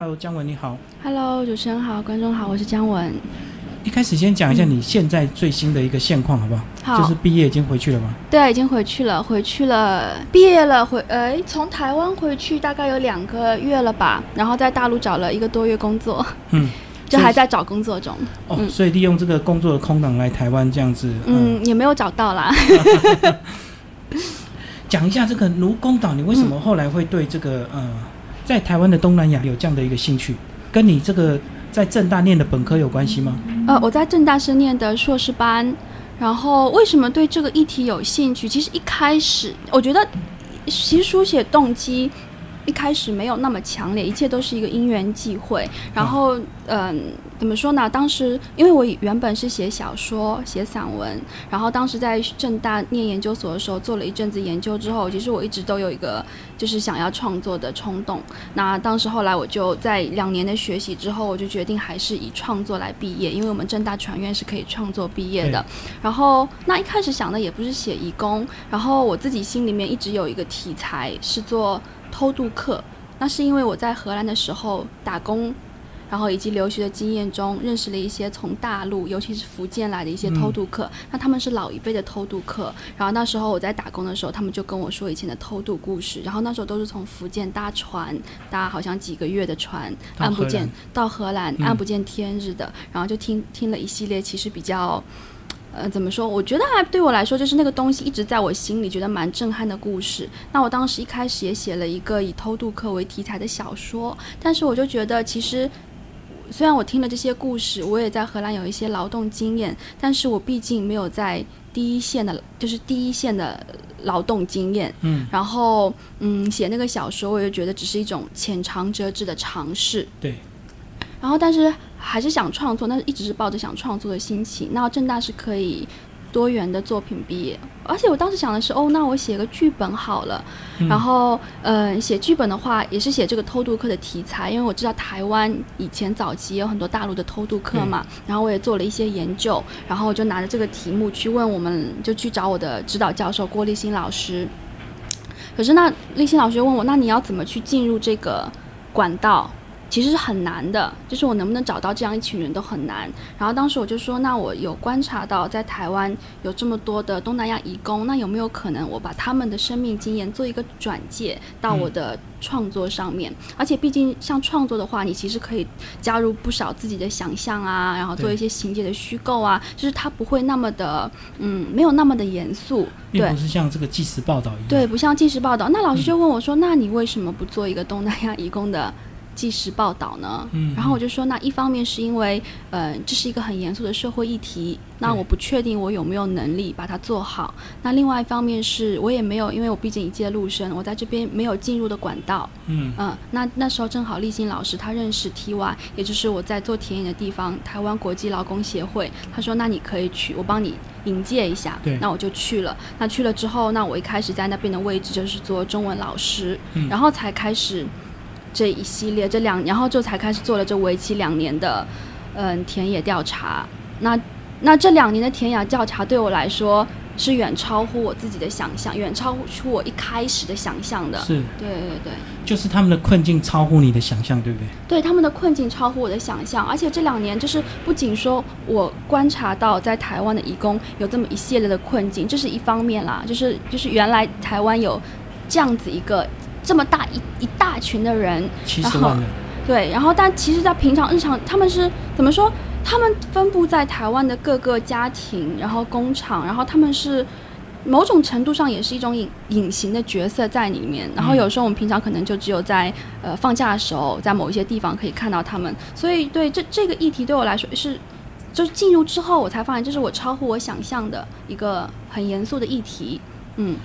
Hello，姜文你好。Hello，主持人好，观众好，我是姜文。一开始先讲一下你现在最新的一个现况好不好？好，就是毕业已经回去了吗？对，已经回去了，回去了，毕业了，回呃，从台湾回去大概有两个月了吧，然后在大陆找了一个多月工作，嗯，就还在找工作中。哦，嗯所以利用这个工作的空档来台湾这样子，嗯，嗯，也没有找到啦。讲一下这个卢公岛，你为什么后来会对这个呃，在台湾的东南亚有这样的一个兴趣？跟你这个在正大念的本科有关系吗？呃，我在正大是念的硕士班，然后为什么对这个议题有兴趣？其实一开始我觉得，其实书写动机一开始没有那么强烈，一切都是一个因缘际会。然后，嗯、怎么说呢？当时因为我原本是写小说、写散文，然后当时在正大念研究所的时候，做了一阵子研究之后，其实我一直都有一个就是想要创作的冲动。那当时后来我就在两年的学习之后，我就决定还是以创作来毕业，因为我们正大传院是可以创作毕业的。然后那一开始想的也不是写义工，然后我自己心里面一直有一个题材是做偷渡客。那是因为我在荷兰的时候打工。然后以及留学的经验中，认识了一些从大陆，尤其是福建来的一些偷渡客。那他们是老一辈的偷渡客。然后那时候我在打工的时候，他们就跟我说以前的偷渡故事。然后那时候都是从福建搭船，搭好像几个月的船，到按不见到荷兰，嗯按不见天日的。然后就听听了一系列，其实比较。呃，怎么说？我觉得还对我来说，就是那个东西一直在我心里，觉得蛮震撼的故事。那我当时一开始也写了一个以偷渡客为题材的小说，但是我就觉得，其实虽然我听了这些故事，我也在荷兰有一些劳动经验，但是我毕竟没有在第一线的，就是第一线的劳动经验。嗯，然后，嗯，写那个小说，我就觉得只是一种浅尝辄止的尝试。对。然后，但是还是想创作，但是一直是抱着想创作的心情。那正大是可以多元的作品毕业，而且我当时想的是，哦，那我写个剧本好了。嗯然后，呃，写剧本的话，也是写这个偷渡客的题材，因为我知道台湾以前早期也有很多大陆的偷渡客嘛。然后我也做了一些研究，然后我就拿着这个题目去问我们，就去找我的指导教授郭立新老师。可是那立新老师问我，那你要怎么去进入这个管道？其实是很难的，就是我能不能找到这样一群人都很难。然后当时我就说，那我有观察到在台湾有这么多的东南亚移工，那有没有可能我把他们的生命经验做一个转介到我的创作上面？而且毕竟像创作的话，你其实可以加入不少自己的想象啊，然后做一些情节的虚构啊，就是它不会那么的，嗯，没有那么的严肃，对并不。是像这个纪实报道一样。对，，不像纪实报道。那老师就问我说：“那你为什么不做一个东南亚移工的纪实报道呢？”嗯然后我就说：“那一方面是因为，呃，这是一个很严肃的社会议题，那我不确定我有没有能力把它做好。那另外一方面是我也没有，因为我毕竟一介陆生，我在这边没有进入的管道。嗯，嗯，那那时候正好立新老师他认识 TY，也就是我在做田野的地方台湾国际劳工协会，他说那你可以去，我帮你引荐一下对，那我就去了。那去了之后，那我一开始在那边的位置就是做中文老师，嗯然后才开始这一系列这两，然后就才开始做了这为期两年的嗯田野调查。那那这两年的田野调查对我来说是远超乎我自己的想象，远超出我一开始的想象的。是，对对对。就是他们的困境超乎你的想象，对不对？对他们的困境超乎我的想象，而且这两年就是不仅说我观察到在台湾的义工有这么一系列的困境，这是一方面啦，就是就是原来台湾有这样子一个这么大一一大群的人，七十万人，对，然后但其实，在平常日常他们是怎么说？他们分布在台湾的各个家庭，然后工厂，然后他们是某种程度上也是一种隐隐形的角色在里面。然后有时候我们平常可能就只有在呃放假的时候，在某一些地方可以看到他们。所以对这这个议题对我来说是，就是进入之后我才发现，这是我超乎我想象的一个很严肃的议题。嗯，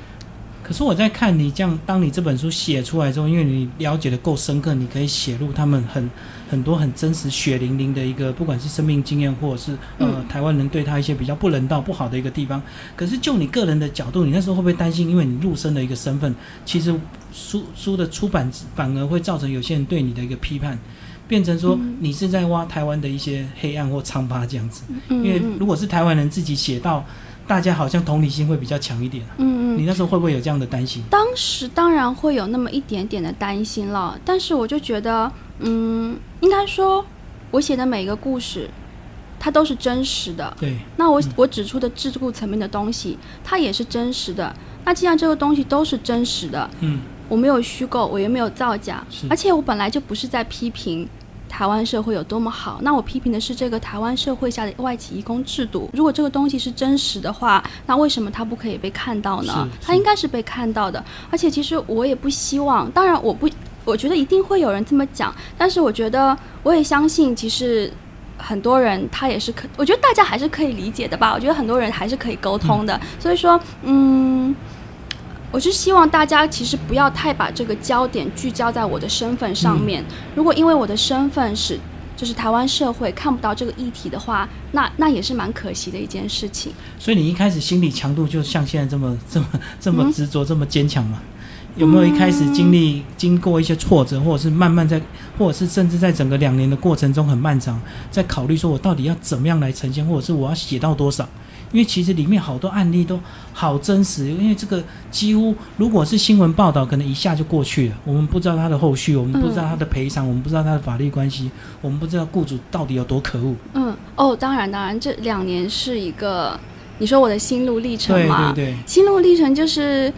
可是我在看你这样，当你这本书写出来之后，因为你了解的够深刻，你可以写入他们很很多很真实、血淋淋的一个，不管是生命经验，或者是呃、嗯台湾人对他一些比较不人道、不好的一个地方。可是就你个人的角度，你那时候会不会担心，因为你入生的一个身份，其实书书的出版反而会造成有些人对你的一个批判，变成说嗯你是在挖台湾的一些黑暗或疮疤这样子。嗯因为嗯如果是台湾人自己写到大家好像同理心会比较强一点。嗯嗯，你那时候会不会有这样的担心？当时当然会有那么一点点的担心了，但是我就觉得，嗯，应该说，我写的每一个故事，它都是真实的。对，那我我指出的桎梏层面的东西，它也是真实的。那既然这个东西都是真实的，嗯，我没有虚构，我也没有造假是，而且我本来就不是在批评台湾社会有多么好，那我批评的是这个台湾社会下的外企义工制度。如果这个东西是真实的话，那为什么它不可以被看到呢？它应该是被看到的。而且其实我也不希望，当然我不，我觉得一定会有人这么讲，但是我觉得我也相信，其实。很多人他也是可，我觉得大家还是可以理解的吧。我觉得很多人还是可以沟通的，所以说，嗯，我是希望大家其实不要太把这个焦点聚焦在我的身份上面。如果因为我的身份是就是台湾社会看不到这个议题的话，那那也是蛮可惜的一件事情。所以你一开始心理强度就像现在这么这么这么嗯执着、这么坚强吗？有没有一开始经历经过一些挫折，或者是慢慢在，或者是甚至在整个两年的过程中很漫长，在考虑说我到底要怎么样来呈现，或者是我要写到多少？因为其实里面好多案例都好真实，因为这个几乎如果是新闻报道，可能一下就过去了，我们不知道他的后续，我们不知道他的赔偿，我们不知道他的法律关系，我们不知道雇主到底有多可恶。嗯，哦，当然，当然，这两年是一个你说我的心路历程对嘛？对对，心路历程就是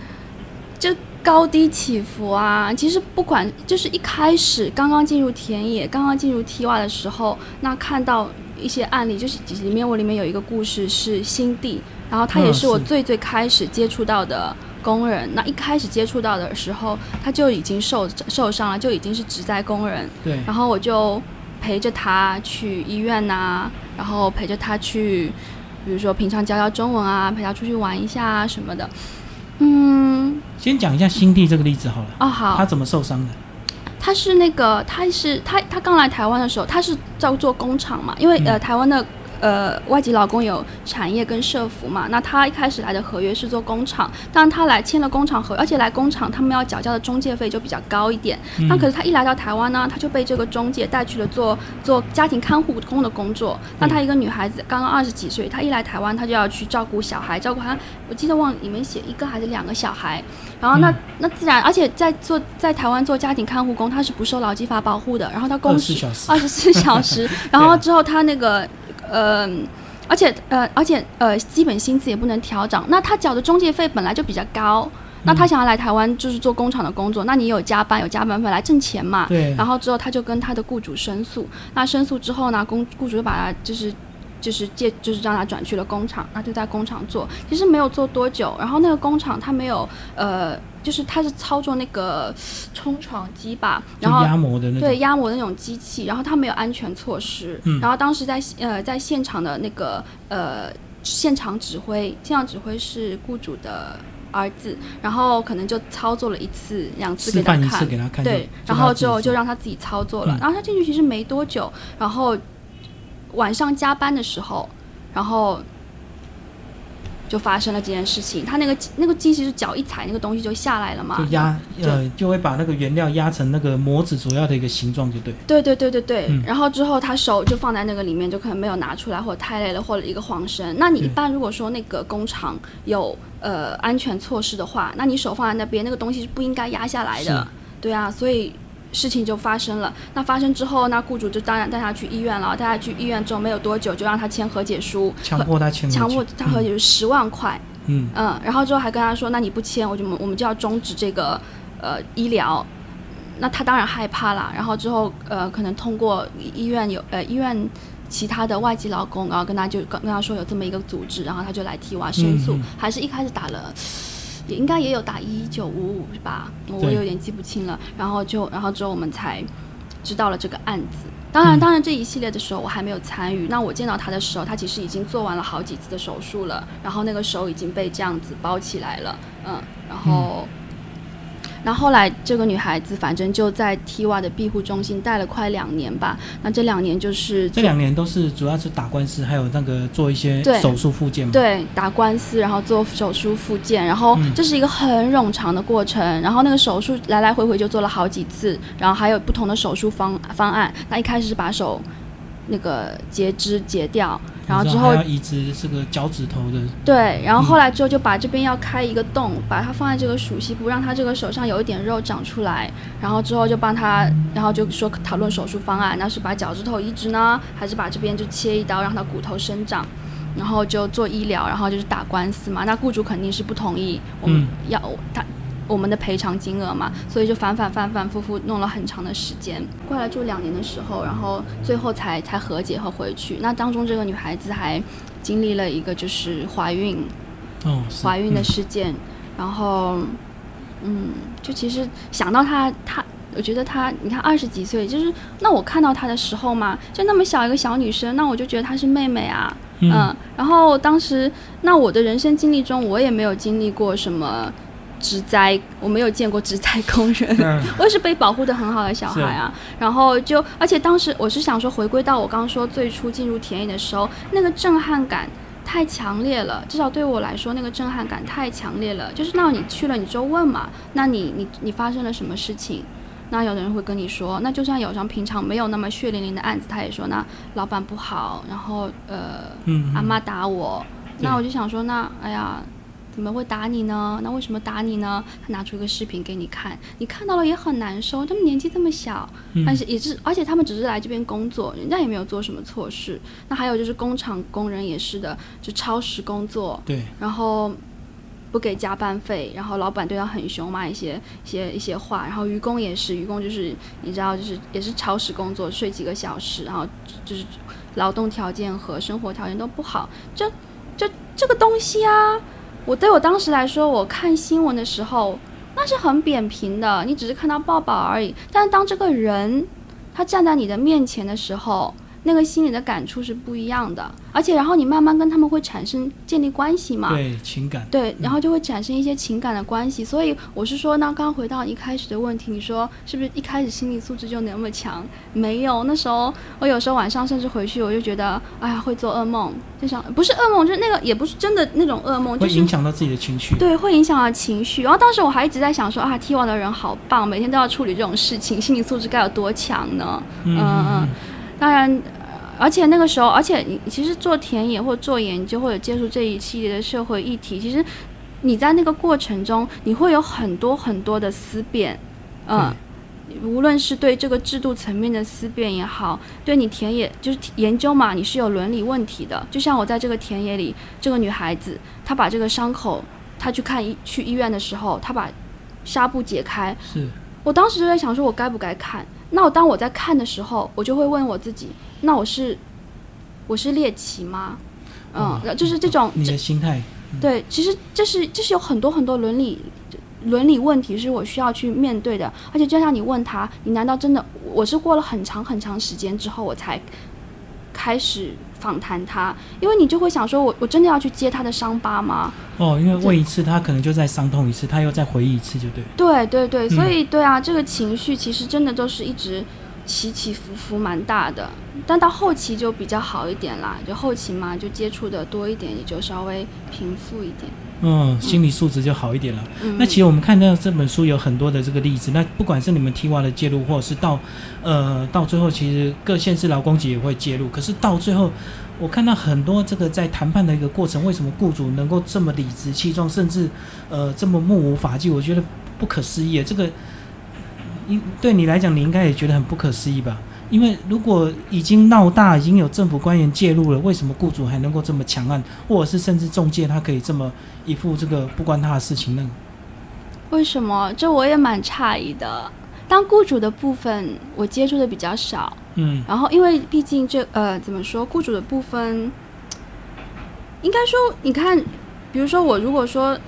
就高低起伏啊。其实不管就是一开始刚刚进入田野、刚刚进入 T Y 的时候，那看到一些案例，就是里面我里面有一个故事是新地，然后他也嗯是我最最开始接触到的。工人，那一开始接触到的时候，他就已经受受伤了，就已经是职灾工人。对，然后我就陪着他去医院呐、然后陪着他去，比如说平常教教中文啊，陪他出去玩一下啊什么的。嗯，先讲一下新地这个例子好了，哦好，他怎么受伤的？他是那个他是他他刚来台湾的时候，他是叫做工厂嘛，因为、嗯呃台湾的。呃，外籍劳工有产业跟社服嘛？那他一开始来的合约是做工厂，但他来签了工厂合，而且来工厂他们要缴交的中介费就比较高一点。嗯那可是他一来到台湾呢，他就被这个中介带去了做做家庭看护工的工作。那她一个女孩子，刚刚二十几岁，她一来台湾，她就要去照顾小孩，照顾她，我记得忘里面写一个还是两个小孩。然后那、嗯那自然，而且在做在台湾做家庭看护工，他是不受劳基法保护的。然后他工时二十四小时，然后之后他那个呃。而且呃，而且呃，基本薪资也不能调整。那他缴的中介费本来就比较高，那他想要来台湾就是做工厂的工作，那你有加班有加班费来挣钱嘛？对，然后之后他就跟他的雇主申诉，那申诉之后呢，工雇主就把他就是就是借就是让他转去了工厂，那就在工厂做，其实没有做多久，然后那个工厂他没有呃，就是他是操作那个冲床机吧，然后压模的那种，对压模的那种机器，然后它没有安全措施，嗯。然后当时在呃在现场的那个呃现场指挥，现场指挥是雇主的儿子，然后可能就操作了一次两次给他看，他看，对，然后之后就让他自己操作了，嗯。然后他进去其实没多久，然后晚上加班的时候，然后。就发生了这件事情，他那个那个机器是脚一踩，那个东西就下来了嘛，就压呃就会把那个原料压成那个模子主要的一个形状，就对。对对对对对，嗯然后之后他手就放在那个里面，就可能没有拿出来，或者太累了，或者一个晃神。那你一般如果说那个工厂有呃安全措施的话，那你手放在那边，那个东西是不应该压下来的。对啊，所以事情就发生了。那发生之后，那雇主就当然带他去医院了。带他去医院之后，没有多久就让他签和解书，强迫他签，强迫他和解书十万块。嗯，嗯，然后之后还跟他说，那你不签，我就我们就要终止这个呃医疗。那他当然害怕啦。然后之后呃，可能通过医医院有呃医院其他的外籍劳工，然后跟他就跟跟他说有这么一个组织，然后他就来替娃申诉，还是一开始打了。也应该也有打一九五五是吧？我有点记不清了。然后就，然后之后我们才知道了这个案子。当然，嗯当然这一系列的时候我还没有参与。那我见到他的时候，他其实已经做完了好几次的手术了，然后那个手已经被这样子包起来了，嗯，然后。然后后来这个女孩子反正就在 T Y 的庇护中心待了快两年吧。那这两年就是这两年都是主要是打官司，还有那个做一些手术复健嘛。对，打官司，然后做手术复健，然后嗯这是一个很冗长的过程。然后那个手术来来回回就做了好几次，然后还有不同的手术方方案。那一开始是把手那个截肢截掉，然后之后移植这个脚趾头的，对，然后后来之后就把这边要开一个洞，把它放在这个鼠膝部，让它这个手上有一点肉长出来，然后之后就帮他，然后就说讨论手术方案，那是把脚趾头移植呢，还是把这边就切一刀让它骨头生长，然后就做医疗，然后就是打官司嘛，那雇主肯定是不同意我们嗯要他。我们的赔偿金额嘛，所以就反反反反复复弄了很长的时间。过来住两年的时候，然后最后才才和解和回去。那当中这个女孩子还经历了一个就是怀孕，怀孕的嗯事件，然后，嗯，就其实想到她，她，我觉得她，你看二十几岁，就是那我看到她的时候嘛，就那么小一个小女生，那我就觉得她是妹妹啊，嗯然后当时，那我的人生经历中，我也没有经历过什么职灾，我没有见过职灾工人，嗯 我也是被保护的很好的小孩啊。然后就，而且当时我是想说，回归到我刚刚说最初进入田野的时候，那个震撼感太强烈了，至少对我来说，那个震撼感太强烈了。就是那你去了，你就问嘛，那你你你发生了什么事情？那有的人会跟你说，那就算有张平常没有那么血淋淋的案子，他也说那老板不好，然后呃嗯，阿妈打我，那我就想说，那哎呀，怎么会打你呢？那为什么打你呢？他拿出一个视频给你看，你看到了也很难受。他们年纪这么小，嗯但是也是，而且他们只是来这边工作，人家也没有做什么错事。那还有就是工厂工人也是的，就超时工作，对，然后不给加班费，然后老板对他很凶，骂一些一些一些话，然后愚公也是，愚公就是你知道，就是也是超时工作，睡几个小时，然后就是劳动条件和生活条件都不好，就就这个东西啊，我对我当时来说，我看新闻的时候，那是很扁平的，你只是看到报道而已，但是当这个人他站在你的面前的时候，那个心里的感触是不一样的，而且然后你慢慢跟他们会产生建立关系嘛，对情感，对，然后就会产生一些情感的关系。所以我是说，那刚刚回到一开始的问题，你说是不是一开始心理素质就那么强？没有，那时候我有时候晚上甚至回去，我就觉得，哎呀，会做噩梦，就想不是噩梦，就是那个也不是真的那种噩梦，就是会影响到自己的情绪。对，会影响到情绪。然后当时我还一直在想说啊，踢网的人好棒，每天都要处理这种事情，心理素质该有多强呢？嗯嗯嗯当然，呃而且那个时候，而且你其实做田野或做研究或者接触这一系列的社会议题，其实你在那个过程中，你会有很多很多的思辨，嗯。无论是对这个制度层面的思辨也好，对你田野就是研究嘛，你是有伦理问题的。就像我在这个田野里，这个女孩子，她把这个伤口，她去看医去医院的时候，她把纱布解开，是我当时就在想说，我该不该看？那我当我在看的时候，我就会问我自己，那我是我是猎奇吗？嗯，哦就是这种，你的心态，对，其实这是这是有很多很多伦理伦理问题是我需要去面对的，而且就像你问他，你难道真的我是过了很长很长时间之后我才开始访谈他，因为你就会想说我我真的要去接他的伤疤吗？哦，因为问一次，他可能就再伤痛一次，他又再回忆一次，就对。对对对，所嗯以对啊，这个情绪其实真的都是一直起起伏伏蛮大的，但到后期就比较好一点啦，就后期嘛就接触的多一点，也就稍微平复一点。嗯，心理素质就好一点了。嗯，那其实我们看到这本书有很多的这个例子，那不管是你们 T 蛙的介入，或者是到呃到最后，其实各县市劳工局也会介入。可是到最后，我看到很多这个在谈判的一个过程，为什么雇主能够这么理直气壮，甚至呃这么目无法纪？我觉得不可思议。这个，应对你来讲，你应该也觉得很不可思议吧？因为如果已经闹大，已经有政府官员介入了，为什么雇主还能够这么强悍，或者是甚至中介他可以这么一副这个不关他的事情呢？为什么？这我也蛮诧异的。当雇主的部分，我接触的比较少。嗯，然后，因为毕竟这呃，怎么说，雇主的部分，应该说，你看，比如说我如果说我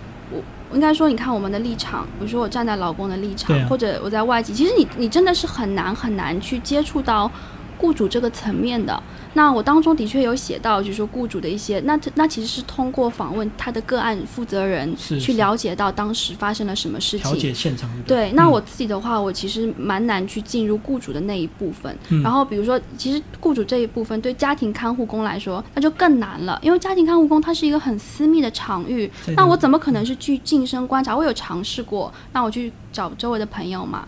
应该说，你看我们的立场，比如说我站在老公的立场，啊。或者我在外籍，其实你你真的是很难很难去接触到雇主这个层面的。那我当中的确有写到，就是说雇主的一些，那那其实是通过访问他的个案负责人去了解到当时发生了什么事调情。解现场对，那嗯我自己的话，我其实蛮难去进入雇主的那一部分。嗯然后比如说，其实雇主这一部分对家庭看护工来说，那就更难了，因为家庭看护工它是一个很私密的场域，那我怎么可能是去近身观察？我有尝试过，那我去找周围的朋友嘛。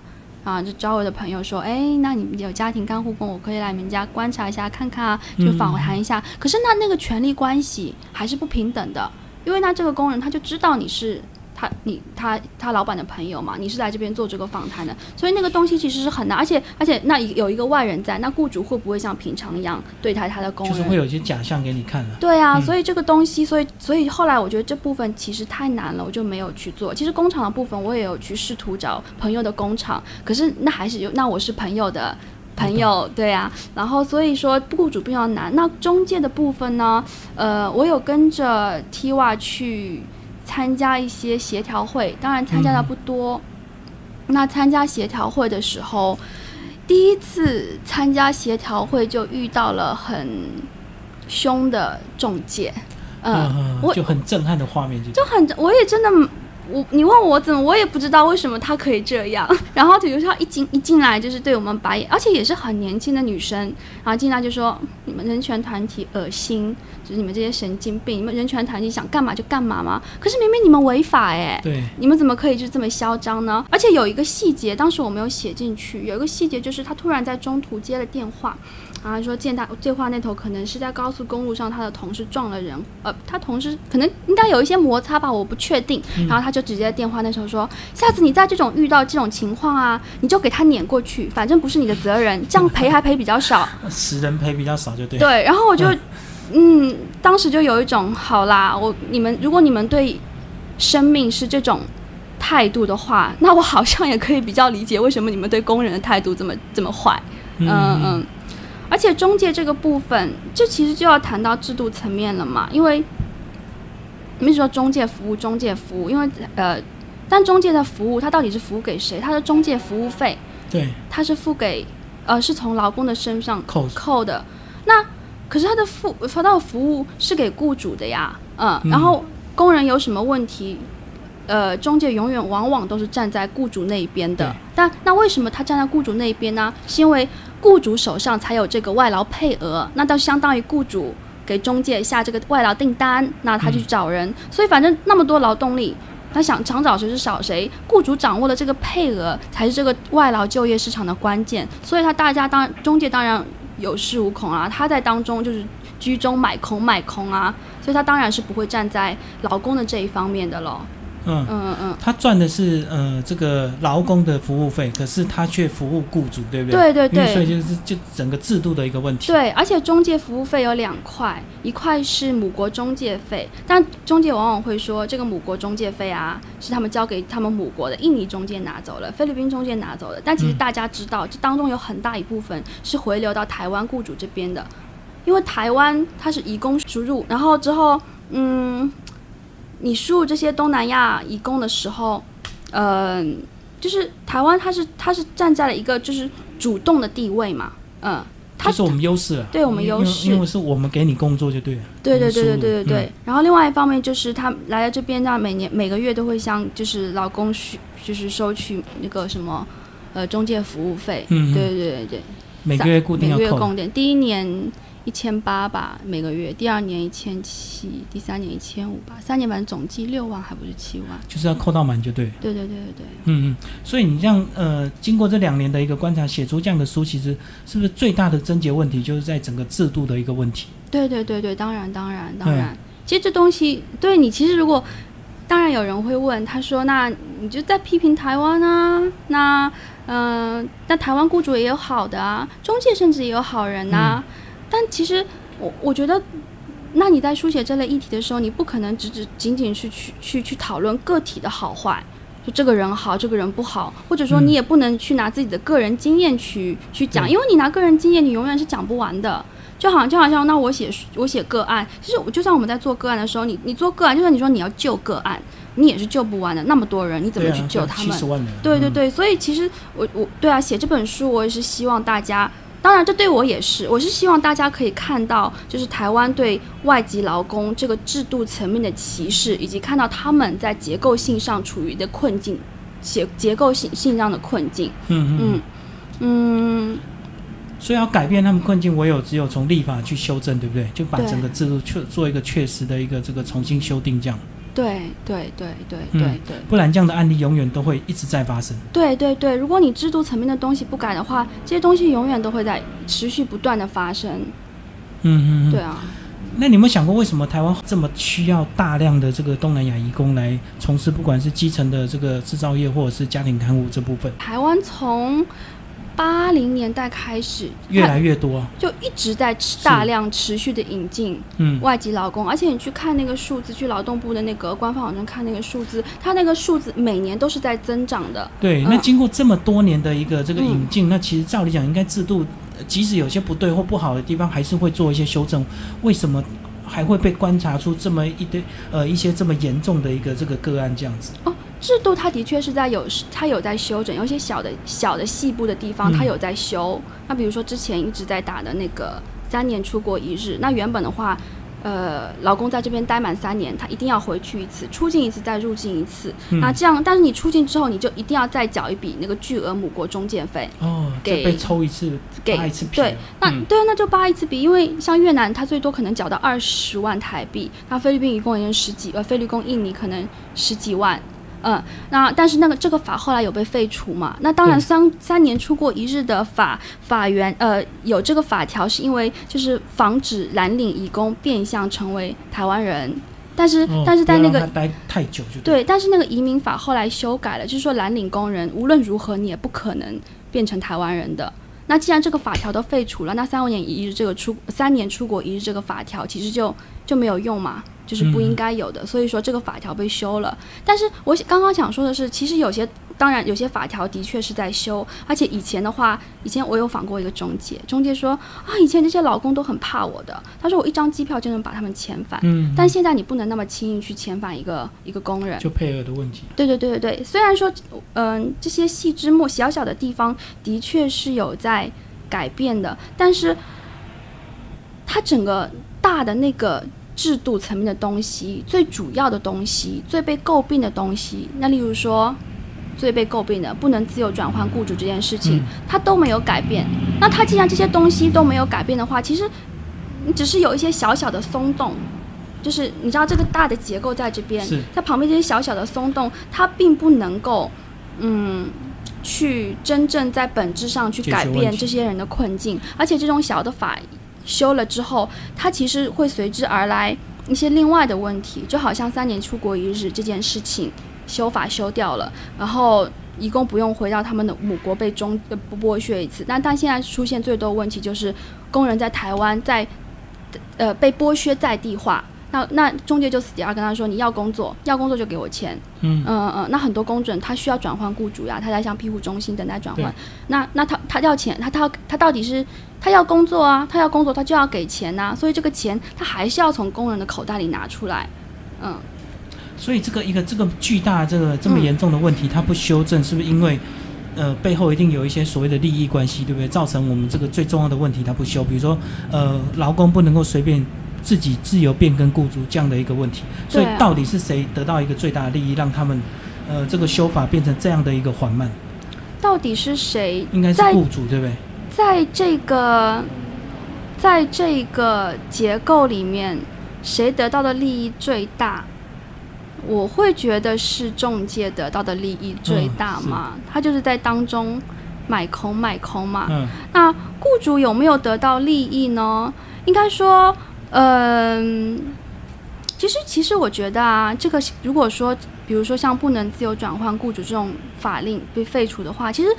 啊，就找我的朋友说，哎，那你们有家庭干护工，我可以来你们家观察一下，看看啊，就访谈一下。可是那那个权利关系还是不平等的，因为那这个工人他就知道你是。他你他他老板的朋友嘛，你是来这边做这个访谈的，所以那个东西其实是很难，而且而且那有一个外人在，那雇主会不会像平常一样对待他的工人？就是会有一些假象给你看了。对啊，所以这个东西，所以所以后来我觉得这部分其实太难了，我就没有去做。其实工厂的部分我也有去试图找朋友的工厂，可是那还是有，那我是朋友的朋友，对啊。然后所以说雇主比较难。那中介的部分呢？呃，我有跟着 T 瓦去。参加一些协调会，当然参加的不多。那参加协调会的时候，第一次参加协调会就遇到了很凶的中介，嗯，我就很震撼的画面，就就很，我也真的。我你问我怎么，我也不知道为什么他可以这样。然后比如说一进一进来就是对我们白眼，而且也是很年轻的女生，然后进来就说你们人权团体恶心，就是你们这些神经病，你们人权团体想干嘛就干嘛吗？可是明明你们违法哎，对，你们怎么可以就这么嚣张呢？而且有一个细节，当时我没有写进去，有一个细节就是他突然在中途接了电话。然后说见他电话那头可能是在高速公路上，他的同事撞了人，呃，他同事可能应该有一些摩擦吧，我不确定。然后他就直接电话那时候说，下次你在这种遇到这种情况啊，你就给他撵过去，反正不是你的责任，这样赔还赔比较少，死人赔比较少就对。对，然后我就，嗯，当时就有一种好啦，我你们如果你们对生命是这种态度的话，那我好像也可以比较理解为什么你们对工人的态度这么这么坏。嗯嗯。而且中介这个部分，这其实就要谈到制度层面了嘛？因为，你们说中介服务，中介服务，因为呃，但中介的服务，它到底是服务给谁？它的中介服务费，对，它是付给呃，是从劳工的身上扣扣的。那可是他的付发到服务是给雇主的呀，嗯，然后工人有什么问题，呃，中介永远往往都是站在雇主那一边的。但那为什么他站在雇主那一边呢？是因为雇主手上才有这个外劳配额，那倒相当于雇主给中介下这个外劳订单，那他去找人，所以反正那么多劳动力，他想想找谁是找谁，雇主掌握了这个配额才是这个外劳就业市场的关键，所以他大家当中介当然有恃无恐啊，他在当中就是居中买空卖空啊，所以他当然是不会站在劳工的这一方面的了。嗯嗯嗯，他赚的是呃这个劳工的服务费，可是他却服务雇主，对不对？对对对，所以就是就整个制度的一个问题。对，而且中介服务费有两块，一块是母国中介费，但中介往往会说这个母国中介费啊是他们交给他们母国的印尼中介拿走了，菲律宾中介拿走了，但其实大家知道，这当中有很大一部分是回流到台湾雇主这边的，因为台湾它是以工输入，然后之后嗯。你输入这些东南亚移工的时候，嗯，就是台湾，它是它是站在了一个就是主动的地位嘛，嗯，它是我们优势了，对我们优势，因为是我们给你工作就对了，对对对对对对对。然后另外一方面就是他来了这边，那每年每个月都会向就是老公需就是收取那个什么呃中介服务费，嗯，对对对对，每个月固定每个月供点，第一年。一千八吧，每个月。第二年一千七，第三年一千五吧，三年反正总计六万，还不是七万。就是要扣到满就对。对对对对对。嗯嗯，所以你这样呃，经过这两年的一个观察，写出这样的书，其实是不是最大的症结问题，就是在整个制度的一个问题？对对对对，当然当然当然。其实这东西对你，其实如果当然有人会问，他说：“那你就在批评台湾啊？那嗯，那台湾雇主也有好的啊，中介甚至也有好人呐。”但其实，我我觉得，那你在书写这类议题的时候，你不可能只只仅仅是去去去讨论个体的好坏，就这个人好，这个人不好，或者说你也不能去拿自己的个人经验去去讲，因为你拿个人经验，你永远是讲不完的。就好像就好像那我写我写个案，其实就算我们在做个案的时候，你你做个案，就算你说你要救个案，你也是救不完的。那么多人，你怎么去救他们？对对对，所以其实我我对啊，写这本书，我也是希望大家。当然，这对我也是。我是希望大家可以看到，就是台湾对外籍劳工这个制度层面的歧视，以及看到他们在结构性上处于的困境，结结构性性上的困境。嗯嗯嗯。所以要改变他们困境，唯有只有从立法去修正，对不对？就把整个制度确做一个确实的一个这个重新修订这样。对对对对嗯对对不然这样的案例永远都会一直在发生。对对对，如果你制度层面的东西不改的话，这些东西永远都会在持续不断的发生。嗯嗯嗯。对啊，那你有没有想过，为什么台湾这么需要大量的这个东南亚移工来从事不管是基层的这个制造业，或者是家庭看护这部分，台湾从八零年代开始，越来越多？就一直在大量持续的引进嗯，外籍劳工，而且你去看那个数字，去劳动部的那个官方网站看那个数字，它那个数字每年都是在增长的。对。嗯那经过这么多年的一个这个引进，那其实照理讲，应该制度呃即使有些不对或不好的地方，还是会做一些修正。为什么还会被观察出这么一堆呃一些这么严重的一个这个个案这样子？制度它的确是在有，它有在修整，有一些小的小的细部的地方，嗯它有在修。那比如说之前一直在打的那个三年出国一日，那原本的话，呃，老公在这边待满三年，他一定要回去一次，出境一次再入境一次。嗯那这样，但是你出境之后，你就一定要再缴一笔那个巨额母国中介费。哦，就给被抽一次，给一次对，那、嗯对啊，那就扒一次笔，因为像越南，它最多可能缴到二十万台币，那菲律宾一共也就十几，呃，菲律宾、印尼可能十几万，嗯，那但是那个这个法后来有被废除嘛？那当然三三年出过一日的法法源，呃，有这个法条是因为就是防止蓝领移工变相成为台湾人，但是、哦但是在那个待太久就对，但是那个移民法后来修改了，就是说蓝领工人无论如何你也不可能变成台湾人的。那既然这个法条都废除了，那三年一日这个出三年出国一日这个法条其实就就没有用嘛，就是不应该有的。所以说这个法条被修了。但是我刚刚想说的是，其实有些当然有些法条的确是在修，而且以前的话，以前我有访过一个中介，中介说啊，以前这些老公都很怕我的，他说我一张机票就能把他们遣返。嗯，但现在你不能那么轻易去遣返一个一个工人，就配额的问题。对对对对对，虽然说，嗯、这些细枝末小小的地方的确是有在改变的，但是它整个大的那个制度层面的东西，最主要的东西，最被诟病的东西，那例如说。最被诟病的不能自由转换雇主这件事情嗯，它都没有改变。那它既然这些东西都没有改变的话，其实你只是有一些小小的松动，就是你知道这个大的结构在这边是，在旁边这些小小的松动，它并不能够，嗯，去真正在本质上去改变这些人的困境。而且这种小的法修了之后，它其实会随之而来一些另外的问题，就好像三年出国一日这件事情修法修掉了，然后。一共不用回到他们的母国被中呃剥削一次，那但现在出现最多的问题就是工人在台湾在呃被剥削在地化，那那中介就死掉，跟他说你要工作，要工作就给我钱，嗯嗯嗯，那很多工准他需要转换雇主呀，他在向庇护中心等待转换。那那他他要钱，他他他到底是他要工作啊，他要工作他就要给钱呐、所以这个钱他还是要从工人的口袋里拿出来。嗯，所以这个一个这个巨大这个这么严重的问题，它不修正，是不是因为呃背后一定有一些所谓的利益关系，对不对？造成我们这个最重要的问题它不修，比如说呃劳工不能够随便自己自由变更雇主这样的一个问题。所以到底是谁得到一个最大的利益，让他们呃这个修法变成这样的一个缓慢？到底是谁应该是雇主，对不对？在这个在这个结构里面，谁得到的利益最大？我会觉得是中介得到的利益最大嘛，他就是在当中买空卖空嘛。嗯那雇主有没有得到利益呢？应该说，嗯、其实其实我觉得啊，这个如果说，比如说像不能自由转换雇主这种法令被废除的话，其实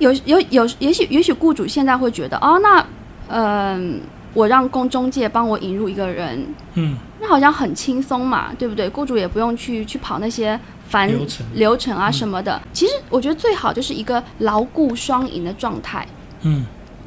有有有，也许也许雇主现在会觉得，哦，那嗯、我让公中介帮我引入一个人，嗯，那好像很轻松嘛，对不对？雇主也不用去去跑那些繁流程啊嗯什么的。其实我觉得最好就是一个牢固双赢的状态，嗯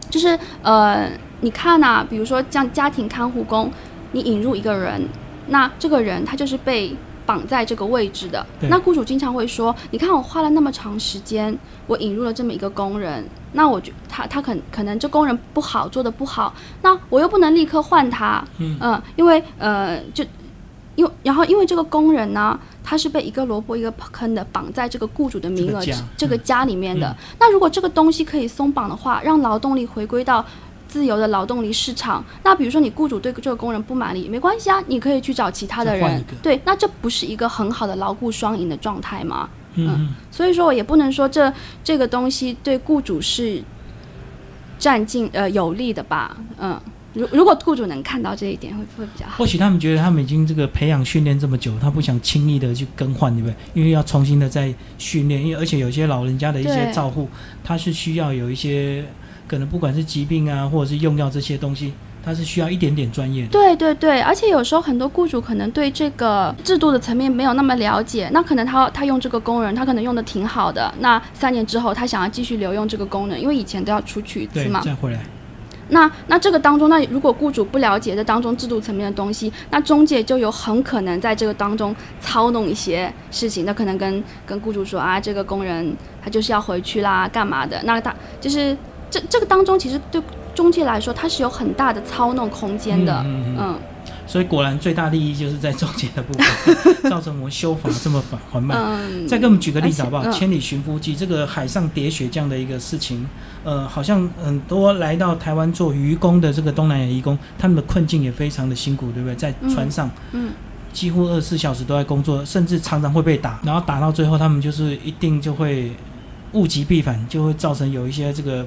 就是呃，你看呐、比如说像家庭看护工，你引入一个人，那这个人他就是被绑在这个位置的。那雇主经常会说，你看我花了那么长时间，我引入了这么一个工人，那我觉他他可可能这工人不好做的不好，那我又不能立刻换他，嗯。因为呃就。因为然后因为这个工人呢，他是被一个萝卜一个坑的绑在这个雇主的名额这个家。这个嗯。家里面的。嗯。那如果这个东西可以松绑的话，让劳动力回归到自由的劳动力市场。那比如说你雇主对这个工人不满意，没关系啊，你可以去找其他的人。对，那这不是一个很好的牢固双赢的状态吗？嗯，所以说我也不能说这这个东西对雇主是占尽呃有利的吧？嗯。如如果雇主能看到这一点，会会比较好。或许他们觉得他们已经这个培养训练这么久，他不想轻易的去更换，对不对？因为要重新的再训练，因为而且有些老人家的一些照护，他是需要有一些可能不管是疾病啊，或者是用药这些东西，它是需要一点点专业的。对对对，而且有时候很多雇主可能对这个制度的层面没有那么了解，那可能他他用这个工人，他可能用的挺好的，那三年之后他想要继续留用这个工人，因为以前都要出去一次嘛，再回来。那那这个当中，那如果雇主不了解这当中制度层面的东西，那中介就有很可能在这个当中操弄一些事情。那可能跟跟雇主说啊，这个工人他就是要回去啦，干嘛的？那他就是这这个当中，其实对中介来说，它是有很大的操弄空间的，嗯。所以果然最大利益就是在中介的部分，造成我们修法这么缓缓慢。再给我们举个例子好不好？千里寻夫记这个海上喋血这样的一个事情，呃，好像很多来到台湾做渔工的这个东南亚渔工，他们的困境也非常的辛苦，对不对？在船上，嗯，几乎二十四小时都在工作，甚至常常会被打，然后打到最后，他们就是一定就会物极必反，就会造成有一些这个。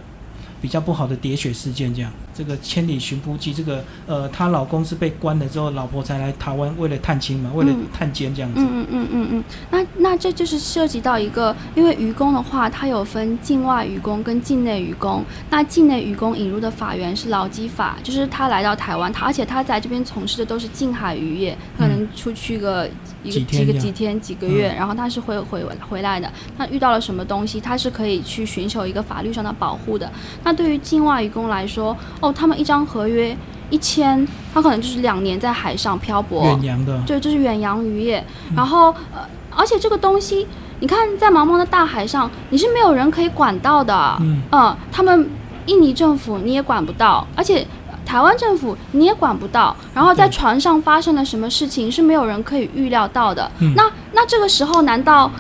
比较不好的喋血事件，这样，这个千里寻夫记，这个呃，她老公是被关了之后，老婆才来台湾为了探亲嘛，为了探监这样子。嗯嗯嗯嗯嗯。那那这就是涉及到一个，因为渔工的话，它有分境外渔工跟境内渔工。那境内渔工引入的法源是劳基法，就是他来到台湾，他而且他在这边从事的都是近海渔业，可能出去个一个几个几天几个月，然后他是会回回来的。那遇到了什么东西，他是可以去寻求一个法律上的保护的。那对于境外渔工来说，哦，他们一张合约一千，他可能就是两年在海上漂泊，远洋的，对，就是远洋渔业。然后，呃，而且这个东西，你看，在茫茫的大海上，你是没有人可以管到的，嗯，他们印尼政府你也管不到，而且台湾政府你也管不到。然后在船上发生了什么事情，是没有人可以预料到的。那那这个时候，难道？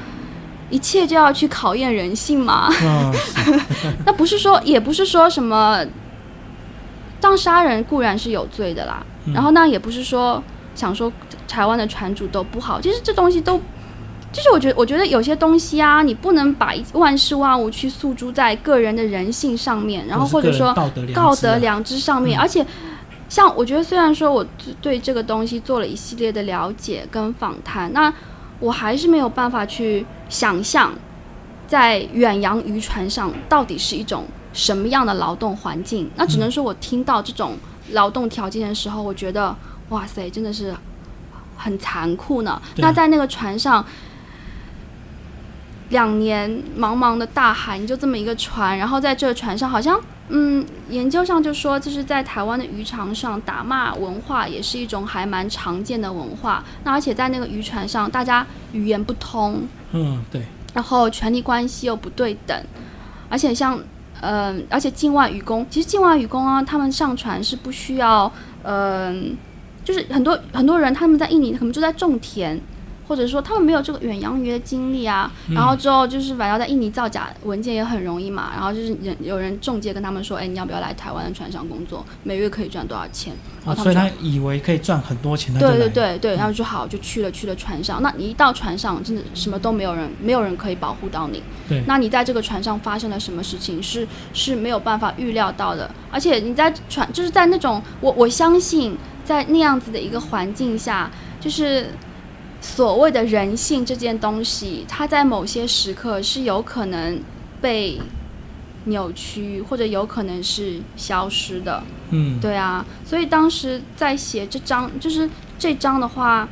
一切就要去考验人性吗？那不是说，也不是说什么，当杀人固然是有罪的啦。然后那也不是说想说台湾的船主都不好。其实这东西都，就是我觉得，我觉得有些东西啊，你不能把万事万物去诉诸在个人的人性上面，然后或者说道德良知上面。而且，像我觉得，虽然说我对这个东西做了一系列的了解跟访谈，那。我还是没有办法去想象，在远洋渔船上到底是一种什么样的劳动环境。那只能说我听到这种劳动条件的时候，我觉得哇塞，真的是很残酷呢。那在那个船上，两年茫茫的大海，你就这么一个船，然后在这船上好像。嗯，研究上就说，就是在台湾的渔场上，打骂文化也是一种还蛮常见的文化。那而且在那个渔船上，大家语言不通，嗯，对，然后权力关系又不对等，而且像，嗯，而且境外渔工，其实境外渔工啊，他们上船是不需要，嗯，就是很多很多人他们在印尼可能就在种田。或者说他们没有这个远洋渔的经历啊，然后之后就是反正在印尼造假文件也很容易嘛，然后就是人有人中介跟他们说，哎，你要不要来台湾的船上工作，每月可以赚多少钱？哦，所以他以为可以赚很多钱，对对对对，然后就好就去了去了船上，那你一到船上，真的什么都没有人，没有人可以保护到你。对，那你在这个船上发生了什么事情是是没有办法预料到的，而且你在船就是在那种我我相信在那样子的一个环境下，就是。所谓的人性这件东西，它在某些时刻是有可能被扭曲，或者有可能是消失的。嗯，对啊。所以当时在写这章，就是这章的话，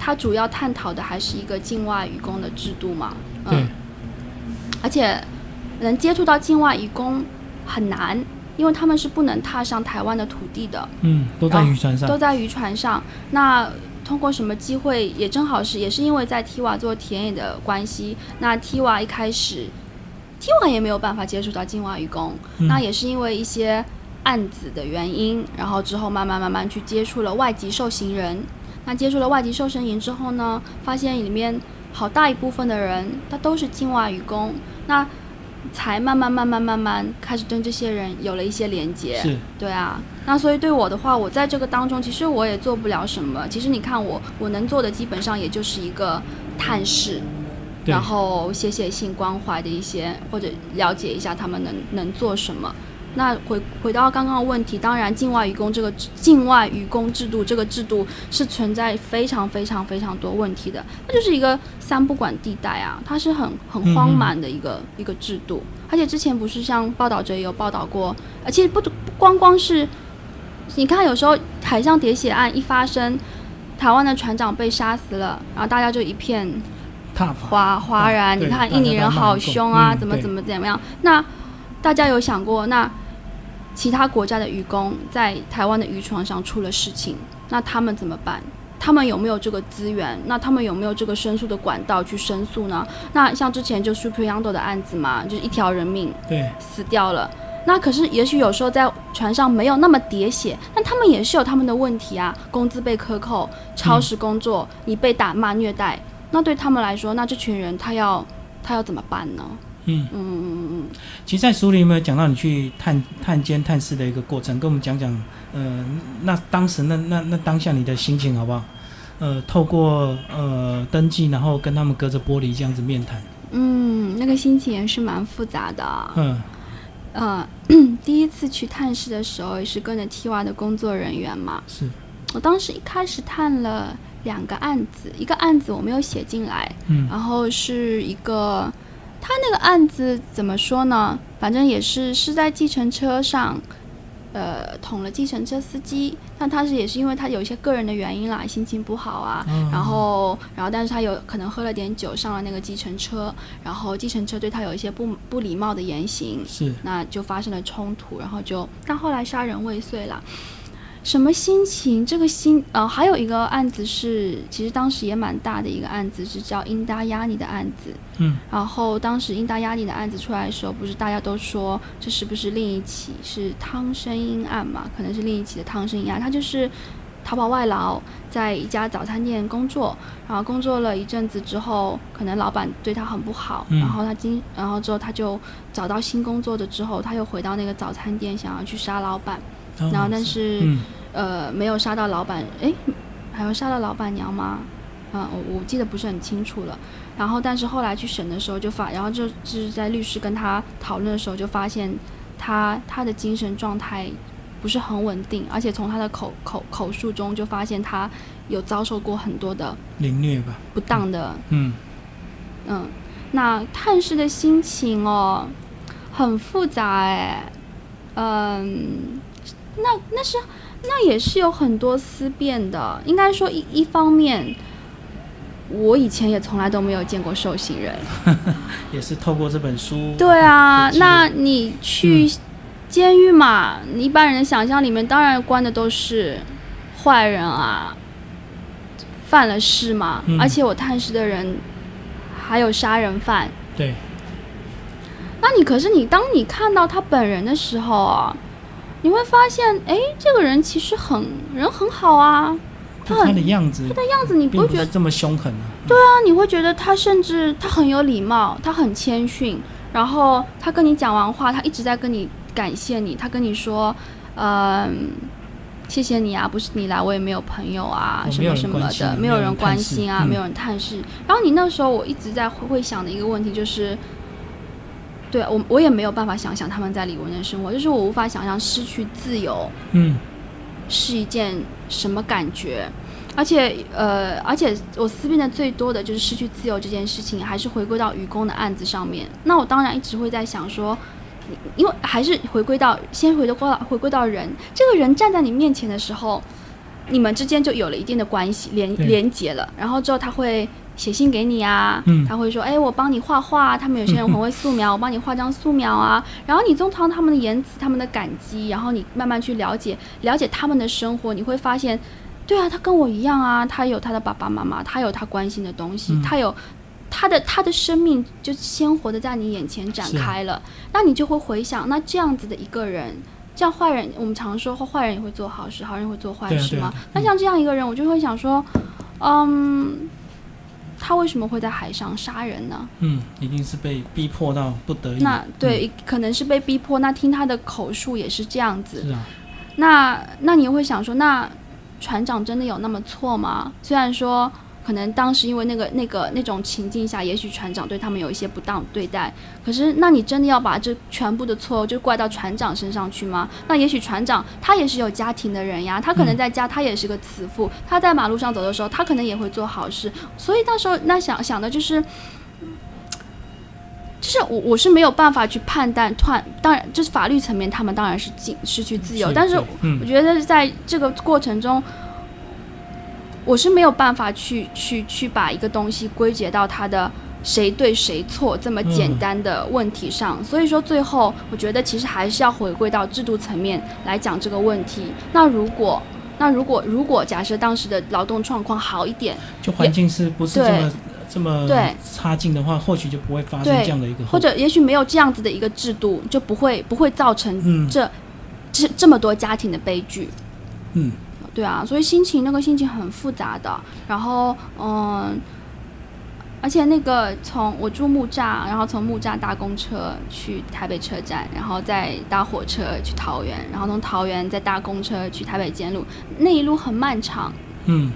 它主要探讨的还是一个境外渔工的制度嘛。嗯。而且能接触到境外渔工很难，因为他们是不能踏上台湾的土地的。嗯，都在渔船上。都在渔船上。那通过什么机会，也正好是，也是因为在 Tiva 做田野的关系。那 Tiva 一开始，Tiva 也没有办法接触到境外渔工，那也是因为一些案子的原因，然后之后慢慢慢慢去接触了外籍受刑人。那接触了外籍受刑人之后呢，发现里面好大一部分的人，他都是境外渔工。那才慢慢慢慢慢慢开始跟这些人有了一些连接。是，对啊，那所以对我的话，我在这个当中，其实我也做不了什么。其实你看我，我能做的基本上也就是一个探视，然后写写信关怀的一些，或者了解一下他们能能做什么。那回回到刚刚的问题，当然境外渔工这个境外渔工制度这个制度是存在非常非常非常多问题的，那就是一个三不管地带啊，它是很很荒蛮的一个、一个制度。而且之前不是像报道者也有报道过，而且不不光光是，你看有时候海上喋血案一发生，台湾的船长被杀死了，然后大家就一片，哗哗然，你看印尼人好凶啊，嗯怎么怎么怎么样？那大家有想过，那其他国家的渔工在台湾的渔船上出了事情，那他们怎么办？他们有没有这个资源？那他们有没有这个申诉的管道去申诉呢？那像之前就 Super Yando 的案子嘛，就是一条人命对，死掉了。那可是，也许有时候在船上没有那么喋血，但他们也是有他们的问题啊，工资被克扣，超时工作，你被打骂虐待，那对他们来说，那这群人他要他要怎么办呢？嗯。嗯嗯嗯嗯，其实，在书里有没有讲到你去探探监探视的一个过程？跟我们讲讲，呃，那当时那那那当下你的心情好不好？呃，透过呃登记，然后跟他们隔着玻璃这样子面谈，嗯，那个心情也是蛮复杂的。嗯，呃，第一次去探视的时候，也是跟着 T Y 的工作人员嘛。是，我当时一开始探了两个案子，一个案子我没有写进来，嗯然后是一个，他那个案子怎么说呢？反正也是是在计程车上，呃，捅了计程车司机。但他是也是因为他有一些个人的原因啦，心情不好啊，嗯然后然后但是他有可能喝了点酒上了那个计程车，然后计程车对他有一些不不礼貌的言行，是，那就发生了冲突，然后就但后来杀人未遂啦。什么心情？这个心呃，还有一个案子是，其实当时也蛮大的一个案子，是叫英达压尼的案子。嗯，然后当时英达压尼的案子出来的时候，不是大家都说这是不是另一起是汤生英案嘛？可能是另一起的汤生英案。他就是逃跑外劳，在一家早餐店工作，然后工作了一阵子之后，可能老板对他很不好，嗯然后他经然后之后他就找到新工作的之后，他又回到那个早餐店，想要去杀老板，哦然后但是。嗯，呃，没有杀到老板，哎，还有杀到老板娘吗？啊、我我记得不是很清楚了。然后，但是后来去审的时候就发，然后就就是在律师跟他讨论的时候就发现他他的精神状态不是很稳定，而且从他的口口口述中就发现他有遭受过很多的凌虐吧，不当的嗯，嗯，那探视的心情哦，很复杂哎，嗯，那那是那也是有很多思辨的。应该说一一方面，我以前也从来都没有见过受刑人。也是透过这本书，对啊那你去监狱嘛，你一般人的想象里面当然关的都是坏人啊，犯了事嘛。嗯而且我探视的人还有杀人犯。对，那你可是你，当你看到他本人的时候啊，你会发现，哎，这个人其实很人很好啊，就他的样子，他的样子你不会觉得这么凶狠啊，啊，你会觉得他甚至他很有礼貌，他很谦逊，然后他跟你讲完话，他一直在跟你感谢你，他跟你说，嗯、谢谢你啊，不是你来我也没有朋友啊，什么什么的，没没有人关心啊，嗯没有人探视。然后你那时候我一直在会会想的一个问题就是。对我，我也没有办法想象他们在李文的生活，就是我无法想象失去自由，嗯，是一件什么感觉？而且，呃，而且我思辨的最多的就是失去自由这件事情，还是回归到愚公的案子上面。那我当然一直会在想说，因为还是回归到先回归到回归到人，这个人站在你面前的时候，你们之间就有了一定的关系连连接了。然后之后他会写信给你啊，嗯他会说，哎，我帮你画画。他们有些人很会素描，我帮你画张素描啊。然后你从他们的言辞、他们的感激，然后你慢慢去了解了解他们的生活，你会发现，对啊，他跟我一样啊，他有他的爸爸妈妈，他有他关心的东西，嗯他有他的他的生命就鲜活的在你眼前展开了，那你就会回想，那这样子的一个人。这样坏人，我们常说坏人也会做好事，好人也会做坏事吗？那像这样一个人，我就会想说，嗯，他为什么会在海上杀人呢？嗯，一定是被逼迫到不得已。那对，可能是被逼迫。那听他的口述也是这样子。是啊。那那你会想说，那船长真的有那么错吗？虽然说。可能当时因为那个那个那种情境下，也许船长对他们有一些不当对待。可是，那你真的要把这全部的错就怪到船长身上去吗？那也许船长他也是有家庭的人呀，他可能在家他也是个慈父，他在马路上走的时候，他可能也会做好事。所以到时候那想想的就是，就是我我是没有办法去判断，突然当然就是法律层面，他们当然是进失去自由，但是我觉得在这个过程中。我是没有办法去去去把一个东西归结到它的谁对谁错这么简单的问题上，所以说最后我觉得其实还是要回归到制度层面来讲这个问题。那如果那如果如果假设当时的劳动状况好一点，就环境是不是这么这么差劲的话，或许就不会发生这样的一个，或者也许没有这样子的一个制度，就不会不会造成这这这么多家庭的悲剧。嗯。对啊，所以心情那个心情很复杂的。然后，嗯，而且那个从我住木栅，然后从木栅搭公车去台北车站，然后再搭火车去桃园，然后从桃园再搭公车去台北尖路，那一路很漫长。嗯。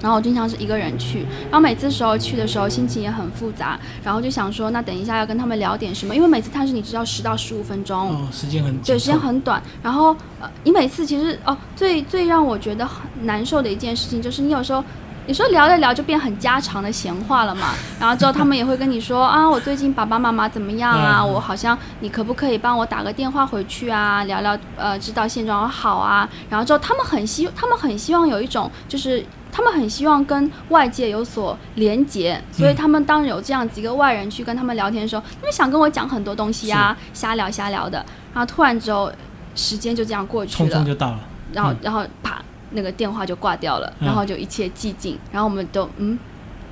然后我经常是一个人去，然后每次时候去的时候心情也很复杂，然后就想说，那等一下要跟他们聊点什么，因为每次探视你只要十到十五分钟，哦，时间很对，时间很短。然后呃，你每次其实哦，最最让我觉得很难受的一件事情就是你有时候你说聊着聊就变很家常的闲话了嘛，然后之后他们也会跟你说啊，我最近爸爸妈妈怎么样啊？我好像你可不可以帮我打个电话回去啊？聊聊呃，知道现状好啊。然后之后他们很希他们很希望有一种就是。他们很希望跟外界有所连接，所以他们当有这样几个外人去跟他们聊天的时候，他们想跟我讲很多东西啊，瞎聊瞎聊的。然后突然之后，时间就这样过去了，匆匆就到了。然后，然后啪，那个电话就挂掉了，然后就一切寂静。然后我们都嗯，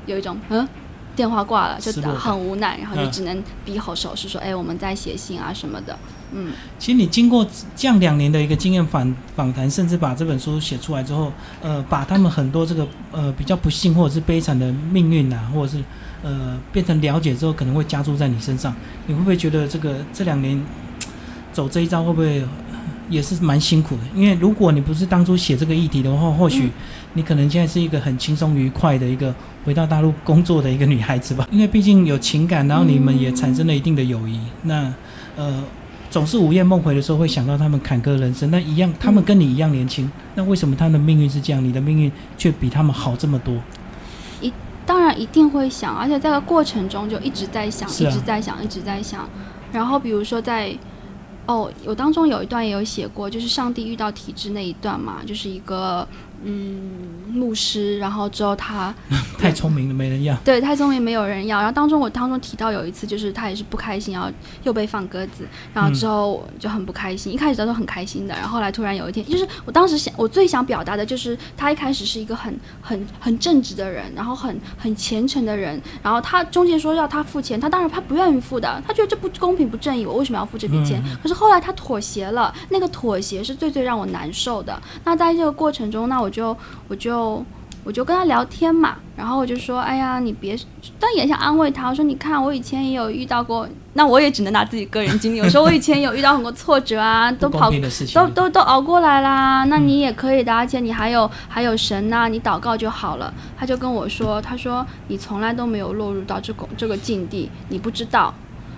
有一种嗯，电话挂了，就很无奈，然后就只能比好手势说，哎，我们在写信啊什么的。嗯，其实你经过这样两年的一个经验访访谈，甚至把这本书写出来之后，呃，把他们很多这个呃比较不幸或者是悲惨的命运啊，或者是呃变成了解之后，可能会加注在你身上。你会不会觉得这个这两年走这一招会不会也是蛮辛苦的？因为如果你不是当初写这个议题的话，或许你可能现在是一个很轻松愉快的一个回到大陆工作的一个女孩子吧。因为毕竟有情感，然后你们也产生了一定的友谊。那呃。总是午夜梦回的时候会想到他们坎坷人生，那一样，他们跟你一样年轻，那为什么他的命运是这样，你的命运却比他们好这么多？一当然一定会想，而且在个过程中就一直在想，一直在想，一直在想。然后比如说在哦，我当中有一段也有写过，就是上帝遇到体制那一段嘛，就是一个。嗯，牧师，然后之后他 太聪明了，没人要。对，太聪明，没有人要。然后当中我当中提到有一次，就是他也是不开心，然后又被放鸽子，然后之后就很不开心。一开始他都很开心的，然后后来突然有一天，就是我当时想，我最想表达的就是他一开始是一个很 很很正直的人，然后很很虔诚的人，然后他中间说要他付钱，他当然他不愿意付的，他觉得这不公平不正义，我为什么要付这笔钱？可是后来他妥协了，那个妥协是最最让我难受的。那在这个过程中，那我。我就我就我就跟他聊天嘛，然后我就说，哎呀，你别，但也想安慰他。我说，你看，我以前也有遇到过，那我也只能拿自己个人经历。我说，我以前有遇到很多挫折啊，都跑，都都都熬过来啦。那你也可以的，而且你还有还有神呐，你祷告就好了。他就跟我说，他说你从来都没有落入到这个这个境地，你不知道。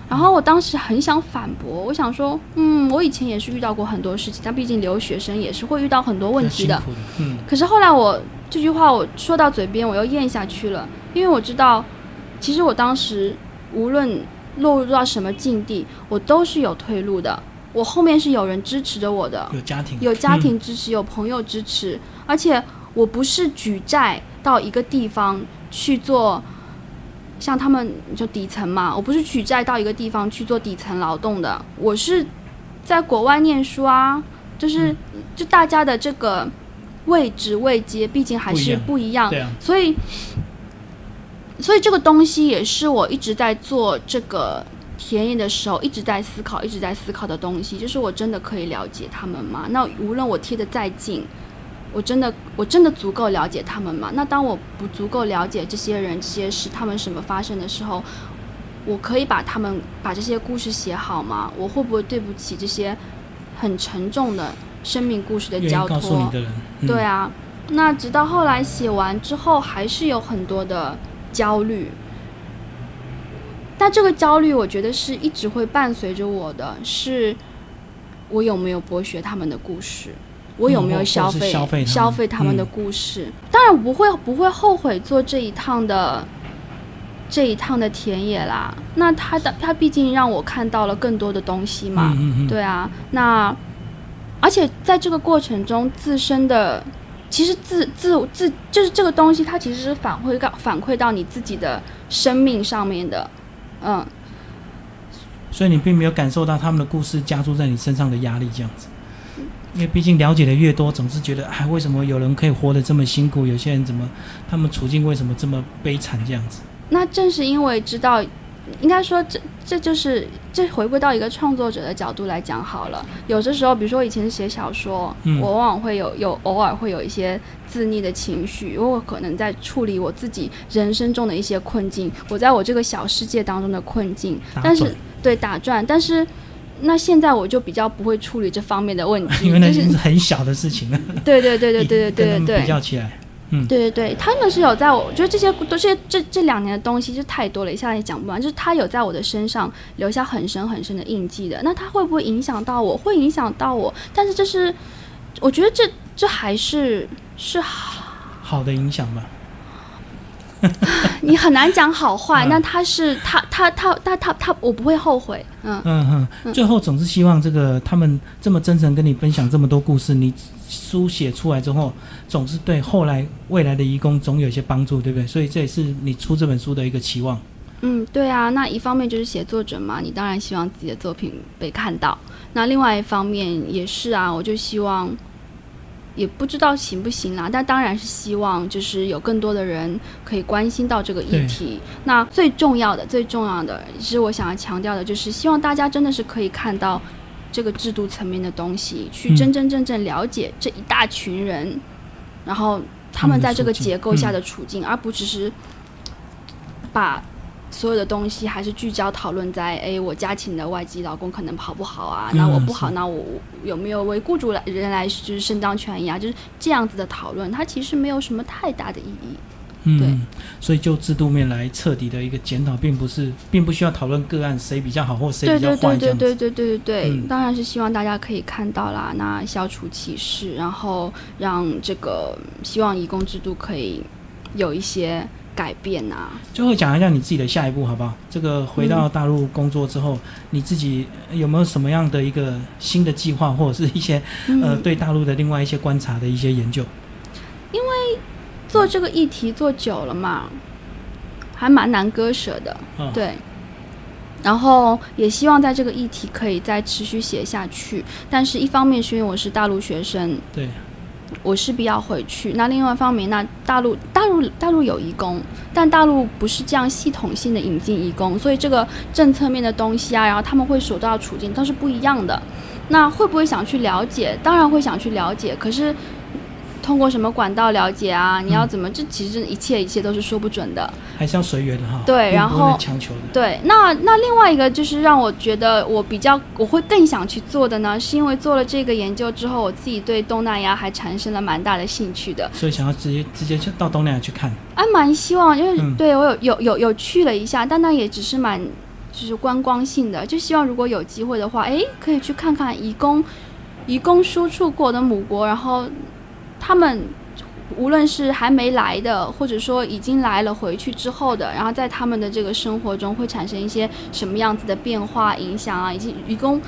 然后我当时很想反驳，我想说，嗯，我以前也是遇到过很多事情，但毕竟留学生也是会遇到很多问题的。嗯。可是后来我这句话我说到嘴边，我又咽下去了，因为我知道，其实我当时无论落入到什么境地，我都是有退路的。我后面是有人支持着我的，有家庭，有家庭支持，有朋友支持，而且我不是举债到一个地方去做。像他们就底层嘛，我不是举债到一个地方去做底层劳动的，我是在国外念书啊，就是就大家的这个位置位阶，毕竟还是不一样，所以所以这个东西也是我一直在做这个田野的时候一直在思考，一直在思考的东西，就是我真的可以了解他们吗？那无论我贴的再近，我真的我真的足够了解他们吗？那当我不足够了解这些人、这些事，他们什么发生的时候，我可以把他们把这些故事写好吗？我会不会对不起这些很沉重的生命故事的交托？告诉你的人，对啊。那直到后来写完之后，还是有很多的焦虑。但这个焦虑，我觉得是一直会伴随着我的，是我有没有剥削他们的故事，我有没有消费消费他们的故事。当然不会不会后悔做这一趟的这一趟的田野啦。那他的他毕竟让我看到了更多的东西嘛，嗯对啊。那而且在这个过程中，自身的。其实自自自就是这个东西，它其实是反馈到反馈到你自己的生命上面的，嗯。所以你并没有感受到他们的故事加注在你身上的压力，这样子。因为毕竟了解的越多，总是觉得，哎，为什么有人可以活得这么辛苦？有些人怎么，他们处境为什么这么悲惨？这样子。那正是因为知道。应该说，这这就是这回归到一个创作者的角度来讲好了。有的时候，比如说以前写小说，我往往会有有偶尔会有一些自溺的情绪，因为我可能在处理我自己人生中的一些困境，我在我这个小世界当中的困境。但是对打转，但是那现在我就比较不会处理这方面的问题，因为那是很小的事情了。对对对对对对对对，比较起来。对对对，他们是有在我，觉得这些都是这这两年的东西就太多了，一下也讲不完。就是他有在我的身上留下很深很深的印记的。那他会不会影响到我？会影响到我，但是这是我觉得这这还是是好的影响吧。你很难讲好坏，那他是他他他他他他，我不会后悔。嗯嗯嗯，最后总是希望这个他们这么真诚跟你分享这么多故事，你。书写出来之后，总是对后来未来的义工总有一些帮助，对不对？所以这也是你出这本书的一个期望。嗯，对啊。那一方面就是写作者嘛，你当然希望自己的作品被看到。那另外一方面也是啊，我就希望，也不知道行不行啦。但当然是希望，就是有更多的人可以关心到这个议题。那最重要的、最重要的，其实我想要强调的，就是希望大家真的是可以看到。这个制度层面的东西，去真真正正了解这一大群人，然后他们在这个结构下的处境，而不只是把所有的东西还是聚焦讨论在，哎，我家请的外籍老公可能跑不好啊，那我不好，那我有没有为雇主来人来就是伸张权益啊？就是这样子的讨论，它其实没有什么太大的意义。嗯，所以就制度面来彻底的一个检讨，并不是，并不需要讨论个案谁比较好或谁比较坏对对对对对对对对、当然是希望大家可以看到啦，那消除歧视，然后让这个希望移工制度可以有一些改变啊。最后讲一下你自己的下一步好不好？这个回到大陆工作之后，你自己有没有什么样的一个新的计划，或者是一些呃对大陆的另外一些观察的一些研究？因为。做这个议题做久了嘛，还蛮难割舍的，对。然后也希望在这个议题可以再持续写下去，但是一方面是因为我是大陆学生，对，我势必要回去。那另外一方面，那大陆大陆大陆有义工，但大陆不是这样系统性的引进义工，所以这个政策面的东西啊，然后他们会所到处境都是不一样的。那会不会想去了解？当然会想去了解，可是。通过什么管道了解啊？你要怎么？这其实一切一切都是说不准的，还是要随缘的哈。对，然后强求的。对，那那另外一个就是让我觉得我比较我会更想去做的呢，是因为做了这个研究之后，我自己对东南亚还产生了蛮大的兴趣的。所以想要直接直接去到东南亚去看。啊，蛮希望，因为对我有有有有去了一下，但那也只是蛮就是观光性的，就希望如果有机会的话，哎，可以去看看移工移工输出过的母国，然后。他们无论是还没来的，或者说已经来了回去之后的，然后在他们的这个生活中会产生一些什么样子的变化、影响啊，以及愚公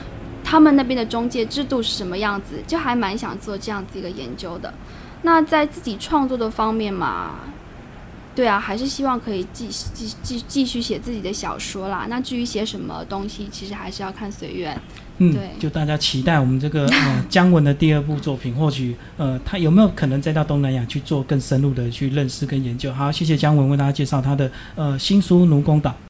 他们那边的中介制度是什么样子，就还蛮想做这样子一个研究的。那在自己创作的方面嘛，对啊，还是希望可以继继继继续写自己的小说啦。那至于写什么东西，其实还是要看随缘。嗯，就大家期待我们这个 呃姜文的第二部作品，或许呃他有没有可能再到东南亚去做更深入的去认识跟研究？好，谢谢姜文为大家介绍他的呃新书《奴工岛》。